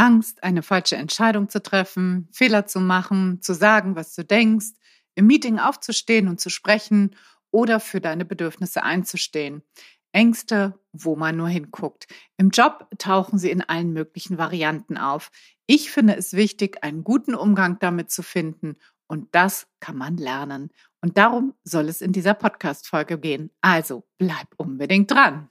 Angst, eine falsche Entscheidung zu treffen, Fehler zu machen, zu sagen, was du denkst, im Meeting aufzustehen und zu sprechen oder für deine Bedürfnisse einzustehen. Ängste, wo man nur hinguckt. Im Job tauchen sie in allen möglichen Varianten auf. Ich finde es wichtig, einen guten Umgang damit zu finden und das kann man lernen. Und darum soll es in dieser Podcast-Folge gehen. Also bleib unbedingt dran.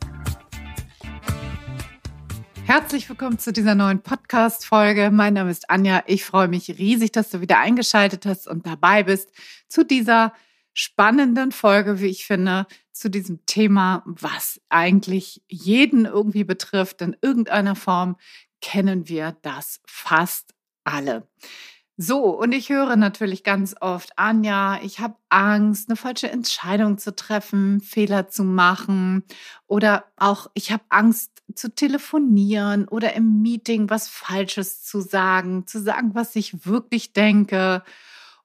Herzlich willkommen zu dieser neuen Podcast-Folge. Mein Name ist Anja. Ich freue mich riesig, dass du wieder eingeschaltet hast und dabei bist zu dieser spannenden Folge, wie ich finde, zu diesem Thema, was eigentlich jeden irgendwie betrifft. In irgendeiner Form kennen wir das fast alle. So, und ich höre natürlich ganz oft, Anja, ich habe Angst, eine falsche Entscheidung zu treffen, Fehler zu machen oder auch ich habe Angst zu telefonieren oder im Meeting was Falsches zu sagen, zu sagen, was ich wirklich denke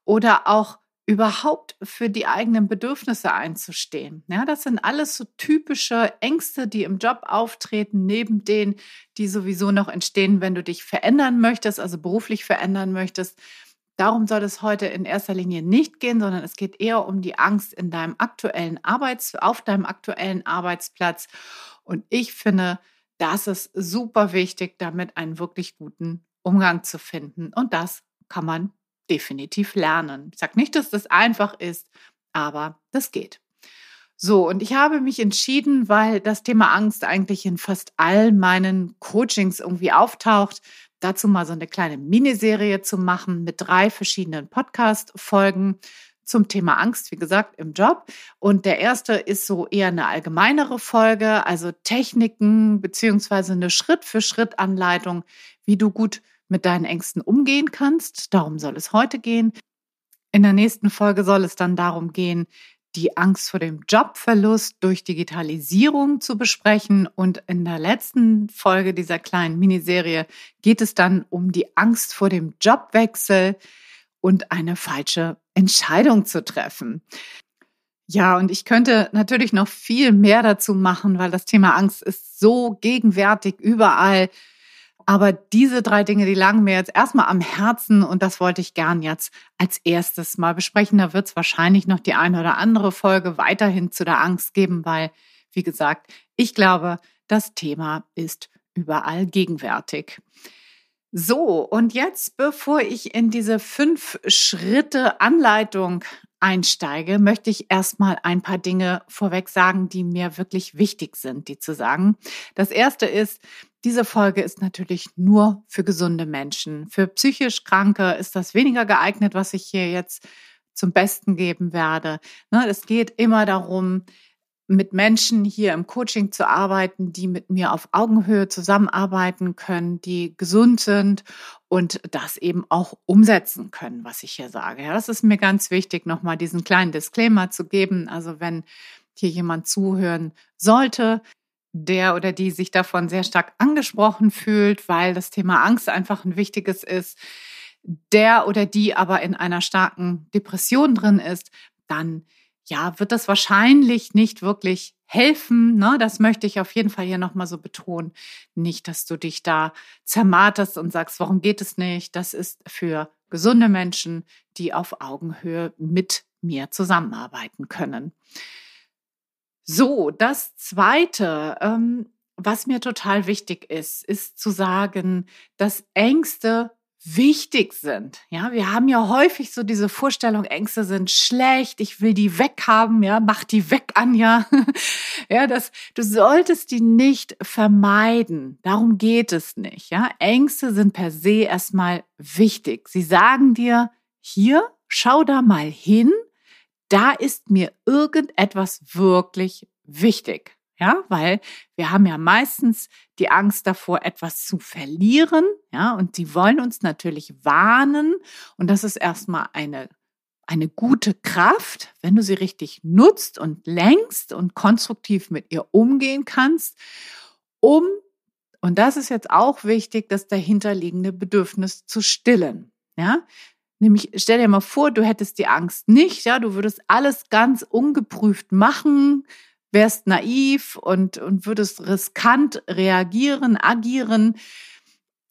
oder auch überhaupt für die eigenen Bedürfnisse einzustehen. Ja, das sind alles so typische Ängste, die im Job auftreten, neben denen, die sowieso noch entstehen, wenn du dich verändern möchtest, also beruflich verändern möchtest. Darum soll es heute in erster Linie nicht gehen, sondern es geht eher um die Angst in deinem aktuellen Arbeits, auf deinem aktuellen Arbeitsplatz. Und ich finde, das ist super wichtig, damit einen wirklich guten Umgang zu finden. Und das kann man definitiv lernen. Ich sage nicht, dass das einfach ist, aber das geht. So, und ich habe mich entschieden, weil das Thema Angst eigentlich in fast all meinen Coachings irgendwie auftaucht, dazu mal so eine kleine Miniserie zu machen mit drei verschiedenen Podcast-Folgen zum Thema Angst, wie gesagt, im Job. Und der erste ist so eher eine allgemeinere Folge, also Techniken beziehungsweise eine Schritt-für-Schritt-Anleitung, wie du gut mit deinen Ängsten umgehen kannst. Darum soll es heute gehen. In der nächsten Folge soll es dann darum gehen, die Angst vor dem Jobverlust durch Digitalisierung zu besprechen. Und in der letzten Folge dieser kleinen Miniserie geht es dann um die Angst vor dem Jobwechsel und eine falsche Entscheidung zu treffen. Ja, und ich könnte natürlich noch viel mehr dazu machen, weil das Thema Angst ist so gegenwärtig überall. Aber diese drei Dinge, die lagen mir jetzt erstmal am Herzen und das wollte ich gern jetzt als erstes mal besprechen. Da wird es wahrscheinlich noch die eine oder andere Folge weiterhin zu der Angst geben, weil, wie gesagt, ich glaube, das Thema ist überall gegenwärtig. So, und jetzt, bevor ich in diese fünf Schritte Anleitung einsteige, möchte ich erstmal ein paar Dinge vorweg sagen, die mir wirklich wichtig sind, die zu sagen. Das erste ist, diese Folge ist natürlich nur für gesunde Menschen. Für psychisch Kranke ist das weniger geeignet, was ich hier jetzt zum Besten geben werde. Ne, es geht immer darum, mit Menschen hier im Coaching zu arbeiten, die mit mir auf Augenhöhe zusammenarbeiten können, die gesund sind und das eben auch umsetzen können, was ich hier sage. Ja, das ist mir ganz wichtig, nochmal diesen kleinen Disclaimer zu geben. Also wenn hier jemand zuhören sollte, der oder die sich davon sehr stark angesprochen fühlt, weil das Thema Angst einfach ein wichtiges ist, der oder die aber in einer starken Depression drin ist, dann ja, wird das wahrscheinlich nicht wirklich helfen. Ne? Das möchte ich auf jeden Fall hier nochmal so betonen. Nicht, dass du dich da zermarterst und sagst, warum geht es nicht? Das ist für gesunde Menschen, die auf Augenhöhe mit mir zusammenarbeiten können. So, das Zweite, ähm, was mir total wichtig ist, ist zu sagen, dass Ängste wichtig sind. Ja, wir haben ja häufig so diese Vorstellung, Ängste sind schlecht, ich will die weghaben, ja, mach die weg, Anja. ja, das, du solltest die nicht vermeiden. Darum geht es nicht. Ja, Ängste sind per se erstmal wichtig. Sie sagen dir, hier, schau da mal hin, da ist mir irgendetwas wirklich wichtig. Ja, weil wir haben ja meistens die Angst davor, etwas zu verlieren. Ja, und die wollen uns natürlich warnen. Und das ist erstmal eine eine gute Kraft, wenn du sie richtig nutzt und lenkst und konstruktiv mit ihr umgehen kannst, um, und das ist jetzt auch wichtig, das dahinterliegende Bedürfnis zu stillen. Ja, Nämlich, stell dir mal vor, du hättest die Angst nicht, ja, du würdest alles ganz ungeprüft machen, wärst naiv und, und würdest riskant reagieren, agieren.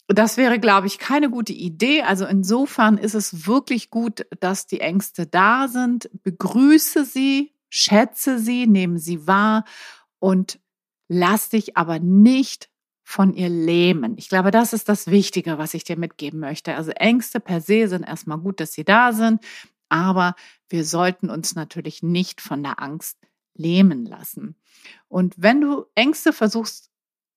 Das wäre, glaube ich, keine gute Idee. Also insofern ist es wirklich gut, dass die Ängste da sind. Begrüße sie, schätze sie, nehme sie wahr und lass dich aber nicht von ihr lähmen. Ich glaube, das ist das Wichtige, was ich dir mitgeben möchte. Also Ängste per se sind erstmal gut, dass sie da sind, aber wir sollten uns natürlich nicht von der Angst lähmen lassen. Und wenn du Ängste versuchst,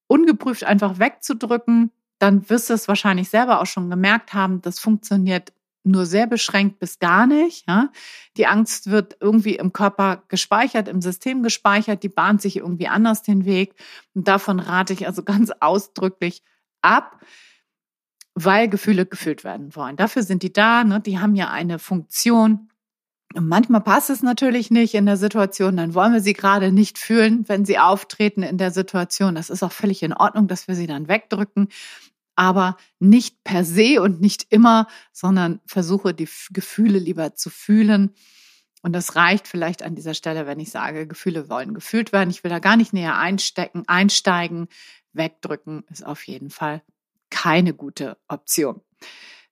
ungeprüft einfach wegzudrücken, dann wirst du es wahrscheinlich selber auch schon gemerkt haben, das funktioniert nur sehr beschränkt bis gar nicht. Ja? Die Angst wird irgendwie im Körper gespeichert, im System gespeichert, die bahnt sich irgendwie anders den Weg. Und davon rate ich also ganz ausdrücklich ab, weil Gefühle gefühlt werden wollen. Dafür sind die da, ne? die haben ja eine Funktion. Manchmal passt es natürlich nicht in der Situation, dann wollen wir sie gerade nicht fühlen, wenn sie auftreten in der Situation. Das ist auch völlig in Ordnung, dass wir sie dann wegdrücken aber nicht per se und nicht immer, sondern versuche die Gefühle lieber zu fühlen. Und das reicht vielleicht an dieser Stelle, wenn ich sage, Gefühle wollen gefühlt werden. Ich will da gar nicht näher einstecken, einsteigen. Wegdrücken ist auf jeden Fall keine gute Option.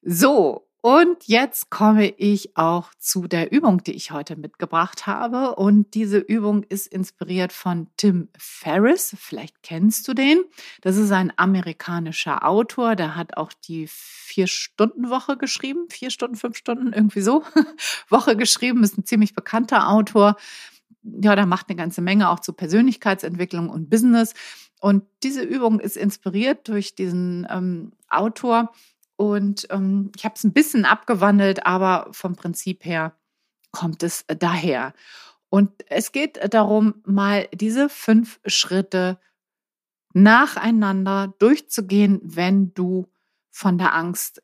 So, und jetzt komme ich auch zu der Übung, die ich heute mitgebracht habe. Und diese Übung ist inspiriert von Tim Ferriss. Vielleicht kennst du den. Das ist ein amerikanischer Autor. Der hat auch die Vier-Stunden-Woche geschrieben. Vier Stunden, fünf Stunden, irgendwie so. Woche geschrieben. Ist ein ziemlich bekannter Autor. Ja, der macht eine ganze Menge auch zu Persönlichkeitsentwicklung und Business. Und diese Übung ist inspiriert durch diesen ähm, Autor und ähm, ich habe es ein bisschen abgewandelt, aber vom Prinzip her kommt es äh, daher. Und es geht äh, darum, mal diese fünf Schritte nacheinander durchzugehen, wenn du von der Angst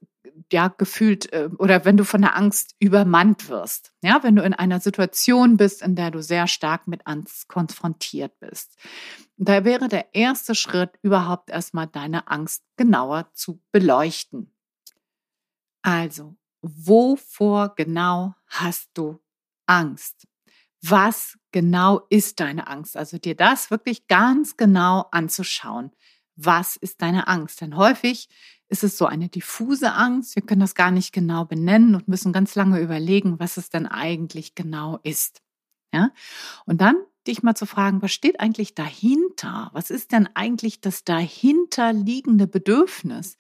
ja gefühlt äh, oder wenn du von der Angst übermannt wirst. Ja, wenn du in einer Situation bist, in der du sehr stark mit Angst konfrontiert bist. Da wäre der erste Schritt überhaupt erstmal deine Angst genauer zu beleuchten. Also, wovor genau hast du Angst? Was genau ist deine Angst? Also dir das wirklich ganz genau anzuschauen. Was ist deine Angst? Denn häufig ist es so eine diffuse Angst. Wir können das gar nicht genau benennen und müssen ganz lange überlegen, was es denn eigentlich genau ist. Ja? Und dann dich mal zu fragen, was steht eigentlich dahinter? Was ist denn eigentlich das dahinterliegende Bedürfnis?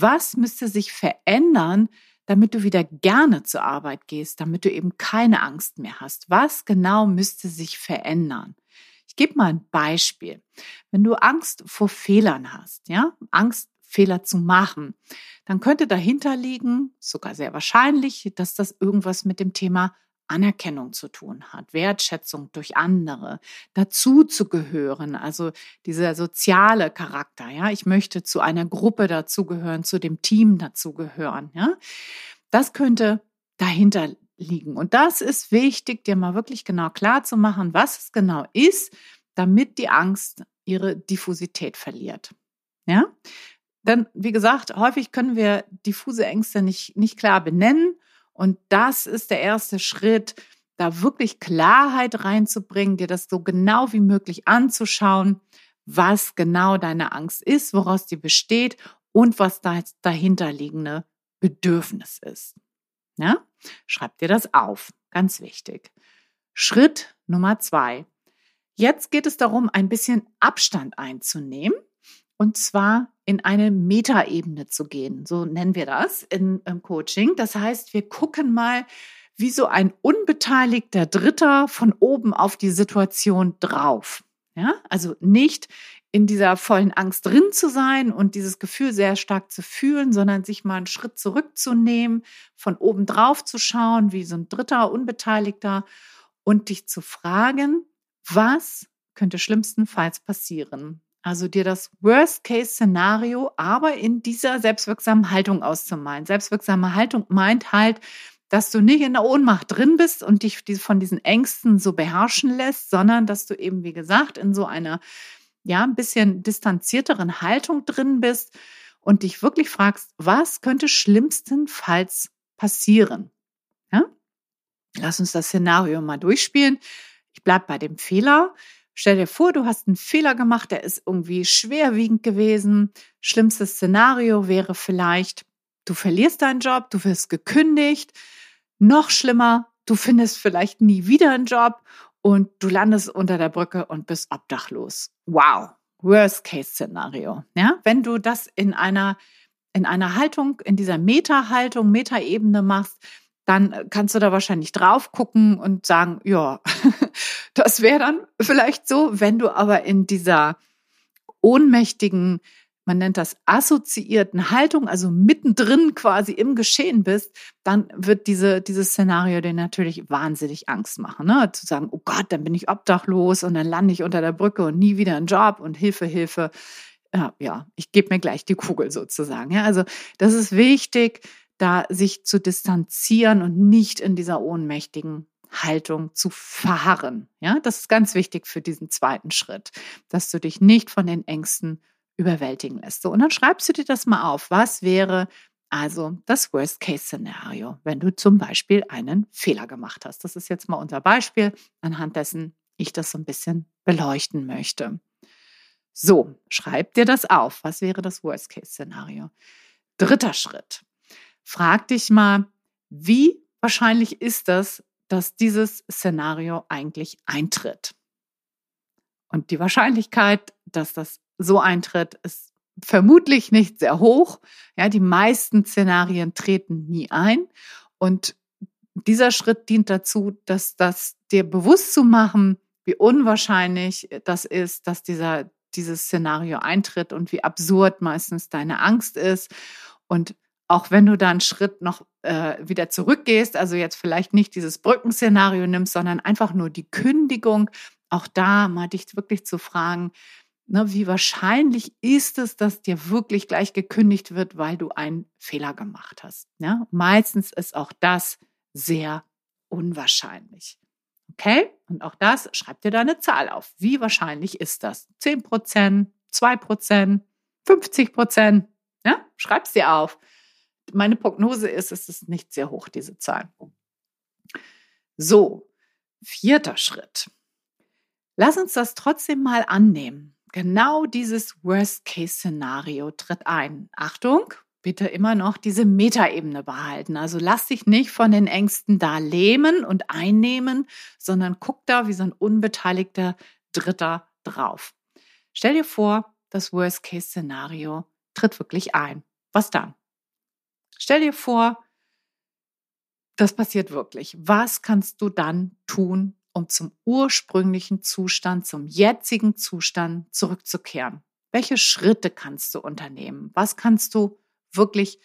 Was müsste sich verändern, damit du wieder gerne zur Arbeit gehst, damit du eben keine Angst mehr hast? Was genau müsste sich verändern? Ich gebe mal ein Beispiel. Wenn du Angst vor Fehlern hast, ja, Angst, Fehler zu machen, dann könnte dahinter liegen, sogar sehr wahrscheinlich, dass das irgendwas mit dem Thema Anerkennung zu tun hat, Wertschätzung durch andere, dazu zu gehören, also dieser soziale Charakter, ja, ich möchte zu einer Gruppe dazugehören, zu dem Team dazugehören, ja. Das könnte dahinter liegen. Und das ist wichtig, dir mal wirklich genau klar zu machen, was es genau ist, damit die Angst ihre Diffusität verliert. Ja? Denn, wie gesagt, häufig können wir diffuse Ängste nicht, nicht klar benennen und das ist der erste Schritt, da wirklich Klarheit reinzubringen, dir das so genau wie möglich anzuschauen, was genau deine Angst ist, woraus die besteht und was das dahinterliegende Bedürfnis ist. Ja? Schreib dir das auf, ganz wichtig. Schritt Nummer zwei. Jetzt geht es darum, ein bisschen Abstand einzunehmen und zwar in eine Metaebene zu gehen. So nennen wir das in, im Coaching. Das heißt, wir gucken mal, wie so ein unbeteiligter Dritter von oben auf die Situation drauf. Ja, also nicht in dieser vollen Angst drin zu sein und dieses Gefühl sehr stark zu fühlen, sondern sich mal einen Schritt zurückzunehmen, von oben drauf zu schauen, wie so ein dritter Unbeteiligter und dich zu fragen, was könnte schlimmstenfalls passieren? Also dir das Worst-Case-Szenario aber in dieser selbstwirksamen Haltung auszumalen. Selbstwirksame Haltung meint halt, dass du nicht in der Ohnmacht drin bist und dich von diesen Ängsten so beherrschen lässt, sondern dass du eben, wie gesagt, in so einer, ja, ein bisschen distanzierteren Haltung drin bist und dich wirklich fragst, was könnte schlimmstenfalls passieren? Ja? Lass uns das Szenario mal durchspielen. Ich bleibe bei dem Fehler. Stell dir vor, du hast einen Fehler gemacht, der ist irgendwie schwerwiegend gewesen. Schlimmstes Szenario wäre vielleicht, du verlierst deinen Job, du wirst gekündigt. Noch schlimmer, du findest vielleicht nie wieder einen Job und du landest unter der Brücke und bist obdachlos. Wow, Worst-Case-Szenario. Ja, wenn du das in einer in einer Haltung, in dieser Meta-Haltung, Meta-Ebene machst, dann kannst du da wahrscheinlich drauf gucken und sagen, ja, das wäre dann vielleicht so, wenn du aber in dieser ohnmächtigen, man nennt das assoziierten Haltung, also mittendrin quasi im Geschehen bist, dann wird diese, dieses Szenario dir natürlich wahnsinnig Angst machen. Ne? Zu sagen, oh Gott, dann bin ich obdachlos und dann lande ich unter der Brücke und nie wieder einen Job und Hilfe, Hilfe. Ja, ja ich gebe mir gleich die Kugel sozusagen. Ja, also das ist wichtig, da sich zu distanzieren und nicht in dieser ohnmächtigen Haltung zu verharren. Ja, das ist ganz wichtig für diesen zweiten Schritt, dass du dich nicht von den Ängsten überwältigen lässt. So, und dann schreibst du dir das mal auf. Was wäre also das Worst-Case-Szenario, wenn du zum Beispiel einen Fehler gemacht hast? Das ist jetzt mal unser Beispiel, anhand dessen ich das so ein bisschen beleuchten möchte. So, schreib dir das auf. Was wäre das Worst-Case-Szenario? Dritter Schritt frag dich mal, wie wahrscheinlich ist das, dass dieses Szenario eigentlich eintritt? Und die Wahrscheinlichkeit, dass das so eintritt, ist vermutlich nicht sehr hoch. Ja, die meisten Szenarien treten nie ein. Und dieser Schritt dient dazu, dass das dir bewusst zu machen, wie unwahrscheinlich das ist, dass dieser, dieses Szenario eintritt und wie absurd meistens deine Angst ist. Und auch wenn du da einen Schritt noch äh, wieder zurückgehst, also jetzt vielleicht nicht dieses Brückenszenario nimmst, sondern einfach nur die Kündigung, auch da mal dich wirklich zu fragen, ne, wie wahrscheinlich ist es, dass dir wirklich gleich gekündigt wird, weil du einen Fehler gemacht hast. Ja? Meistens ist auch das sehr unwahrscheinlich. Okay? Und auch das, schreib dir da eine Zahl auf. Wie wahrscheinlich ist das? 10 Prozent, 2 Prozent, 50 Prozent? Ja? Schreib's dir auf meine Prognose ist, es ist nicht sehr hoch, diese Zahl. So, vierter Schritt. Lass uns das trotzdem mal annehmen. Genau dieses Worst-Case-Szenario tritt ein. Achtung, bitte immer noch diese Metaebene behalten. Also lass dich nicht von den Ängsten da lähmen und einnehmen, sondern guck da wie so ein unbeteiligter Dritter drauf. Stell dir vor, das Worst-Case-Szenario tritt wirklich ein. Was dann? Stell dir vor, das passiert wirklich. Was kannst du dann tun, um zum ursprünglichen Zustand, zum jetzigen Zustand zurückzukehren? Welche Schritte kannst du unternehmen? Was kannst du wirklich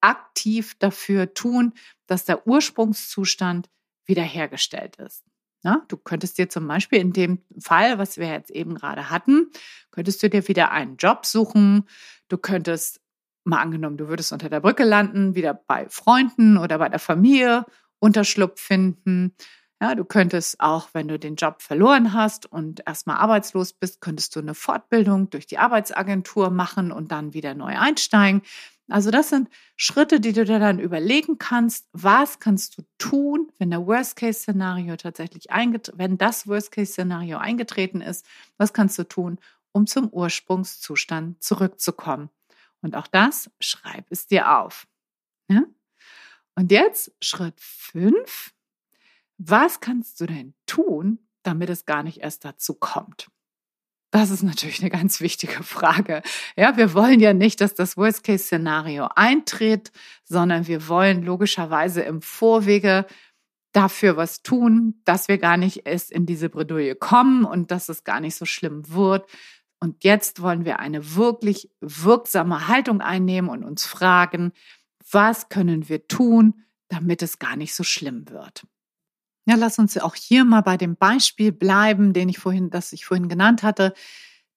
aktiv dafür tun, dass der Ursprungszustand wiederhergestellt ist? Na, du könntest dir zum Beispiel in dem Fall, was wir jetzt eben gerade hatten, könntest du dir wieder einen Job suchen. Du könntest mal angenommen, du würdest unter der Brücke landen, wieder bei Freunden oder bei der Familie Unterschlupf finden. Ja, du könntest auch, wenn du den Job verloren hast und erstmal arbeitslos bist, könntest du eine Fortbildung durch die Arbeitsagentur machen und dann wieder neu einsteigen. Also das sind Schritte, die du dir dann überlegen kannst. Was kannst du tun, wenn der Worst-Case-Szenario tatsächlich eingetreten, wenn das Worst-Case-Szenario eingetreten ist? Was kannst du tun, um zum Ursprungszustand zurückzukommen? Und auch das, schreib es dir auf. Ja? Und jetzt Schritt fünf. Was kannst du denn tun, damit es gar nicht erst dazu kommt? Das ist natürlich eine ganz wichtige Frage. Ja, wir wollen ja nicht, dass das Worst-Case-Szenario eintritt, sondern wir wollen logischerweise im Vorwege dafür was tun, dass wir gar nicht erst in diese Bredouille kommen und dass es gar nicht so schlimm wird, und jetzt wollen wir eine wirklich wirksame Haltung einnehmen und uns fragen, was können wir tun, damit es gar nicht so schlimm wird. Ja, lass uns auch hier mal bei dem Beispiel bleiben, den ich vorhin, das ich vorhin genannt hatte.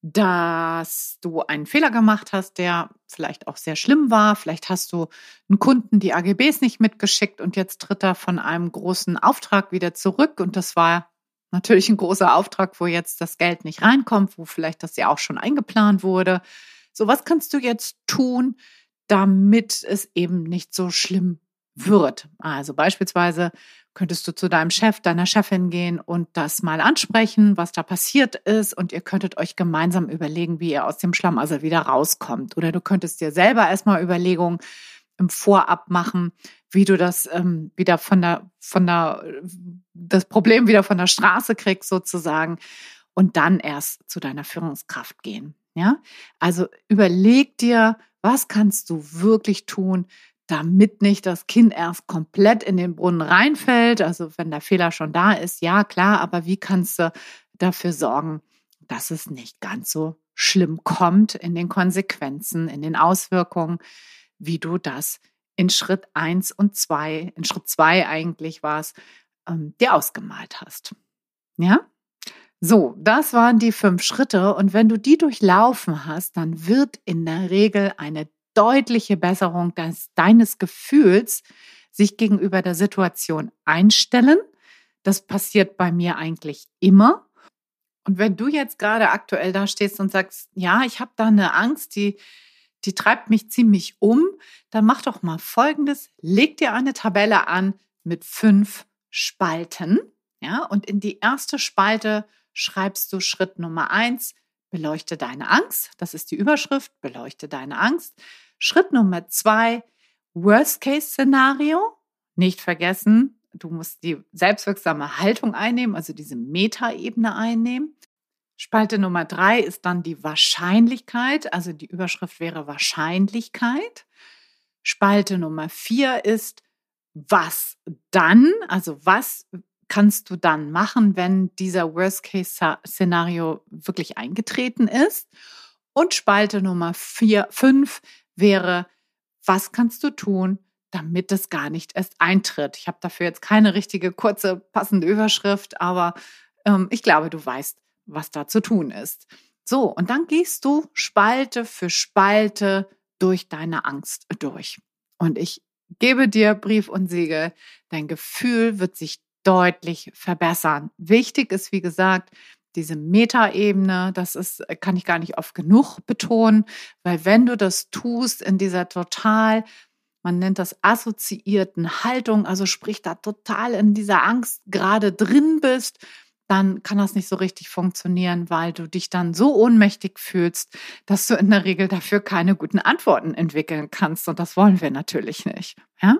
dass du einen Fehler gemacht hast, der vielleicht auch sehr schlimm war. Vielleicht hast du einen Kunden die AGBs nicht mitgeschickt und jetzt tritt er von einem großen Auftrag wieder zurück. Und das war natürlich ein großer Auftrag, wo jetzt das Geld nicht reinkommt, wo vielleicht das ja auch schon eingeplant wurde. So, was kannst du jetzt tun, damit es eben nicht so schlimm wird? Also beispielsweise könntest du zu deinem Chef, deiner Chefin gehen und das mal ansprechen, was da passiert ist. Und ihr könntet euch gemeinsam überlegen, wie ihr aus dem Schlamassel wieder rauskommt. Oder du könntest dir selber erstmal Überlegungen im Vorab machen, wie du das ähm, wieder von der, von der, das Problem wieder von der Straße kriegst sozusagen und dann erst zu deiner Führungskraft gehen. Ja, also überleg dir, was kannst du wirklich tun, damit nicht das Kind erst komplett in den Brunnen reinfällt. Also wenn der Fehler schon da ist, ja klar, aber wie kannst du dafür sorgen, dass es nicht ganz so schlimm kommt in den Konsequenzen, in den Auswirkungen, wie du das in Schritt eins und zwei, in Schritt zwei eigentlich war es, ähm, dir ausgemalt hast. Ja? So, das waren die fünf Schritte. Und wenn du die durchlaufen hast, dann wird in der Regel eine deutliche Besserung des, deines Gefühls sich gegenüber der Situation einstellen. Das passiert bei mir eigentlich immer. Und wenn du jetzt gerade aktuell da stehst und sagst, ja, ich habe da eine Angst, die, die treibt mich ziemlich um, dann mach doch mal Folgendes. Leg dir eine Tabelle an mit fünf Spalten. Ja, und in die erste Spalte schreibst du Schritt Nummer eins, beleuchte deine Angst. Das ist die Überschrift, beleuchte deine Angst. Schritt Nummer zwei, Worst-Case-Szenario. Nicht vergessen, du musst die selbstwirksame Haltung einnehmen, also diese Metaebene einnehmen. Spalte Nummer drei ist dann die Wahrscheinlichkeit, also die Überschrift wäre Wahrscheinlichkeit. Spalte Nummer vier ist was dann, also was kannst du dann machen, wenn dieser Worst-Case-Szenario wirklich eingetreten ist. Und Spalte Nummer vier, fünf wäre, was kannst du tun, damit es gar nicht erst eintritt? Ich habe dafür jetzt keine richtige kurze passende Überschrift, aber ähm, ich glaube, du weißt, was da zu tun ist. So, und dann gehst du Spalte für Spalte durch deine Angst durch. Und ich gebe dir Brief und Siegel, dein Gefühl wird sich deutlich verbessern. Wichtig ist, wie gesagt, diese Metaebene, das ist, kann ich gar nicht oft genug betonen, weil wenn du das tust in dieser total, man nennt das assoziierten Haltung, also sprich da total in dieser Angst gerade drin bist, dann kann das nicht so richtig funktionieren, weil du dich dann so ohnmächtig fühlst, dass du in der Regel dafür keine guten Antworten entwickeln kannst. Und das wollen wir natürlich nicht. Ja?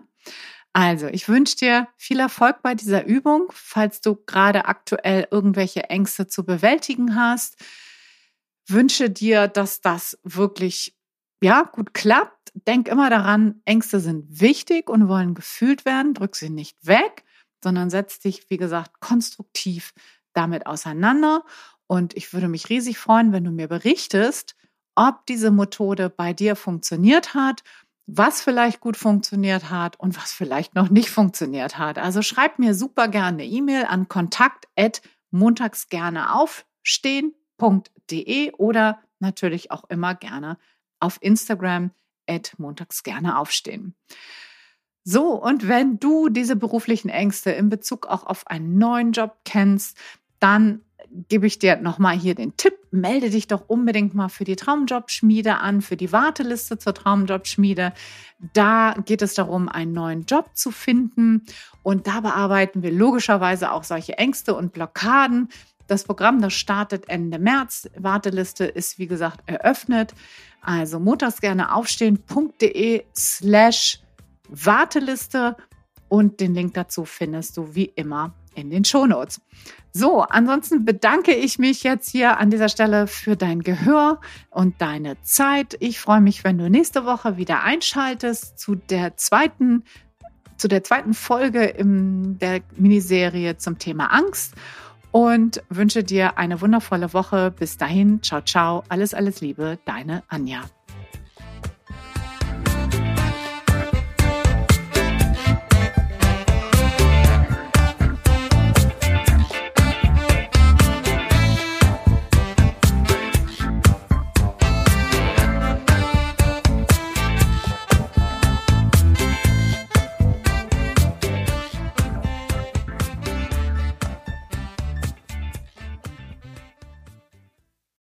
Also, ich wünsche dir viel Erfolg bei dieser Übung, falls du gerade aktuell irgendwelche Ängste zu bewältigen hast. Wünsche dir, dass das wirklich ja, gut klappt. Denk immer daran, Ängste sind wichtig und wollen gefühlt werden. Drück sie nicht weg, sondern setz dich, wie gesagt, konstruktiv damit auseinander. Und ich würde mich riesig freuen, wenn du mir berichtest, ob diese Methode bei dir funktioniert hat was vielleicht gut funktioniert hat und was vielleicht noch nicht funktioniert hat. Also schreib mir super gerne E-Mail an kontakt montags gerne aufstehen.de oder natürlich auch immer gerne auf Instagram at montags gerne aufstehen. So, und wenn du diese beruflichen Ängste in Bezug auch auf einen neuen Job kennst, dann gebe ich dir nochmal hier den Tipp, melde dich doch unbedingt mal für die Traumjobschmiede an, für die Warteliste zur Traumjobschmiede. Da geht es darum, einen neuen Job zu finden und da bearbeiten wir logischerweise auch solche Ängste und Blockaden. Das Programm, das startet Ende März. Warteliste ist, wie gesagt, eröffnet. Also montags gerne aufstehen.de slash Warteliste und den Link dazu findest du wie immer in den Shownotes. So, ansonsten bedanke ich mich jetzt hier an dieser Stelle für dein Gehör und deine Zeit. Ich freue mich, wenn du nächste Woche wieder einschaltest zu der zweiten, zu der zweiten Folge in der Miniserie zum Thema Angst und wünsche dir eine wundervolle Woche. Bis dahin, ciao, ciao, alles, alles Liebe, deine Anja.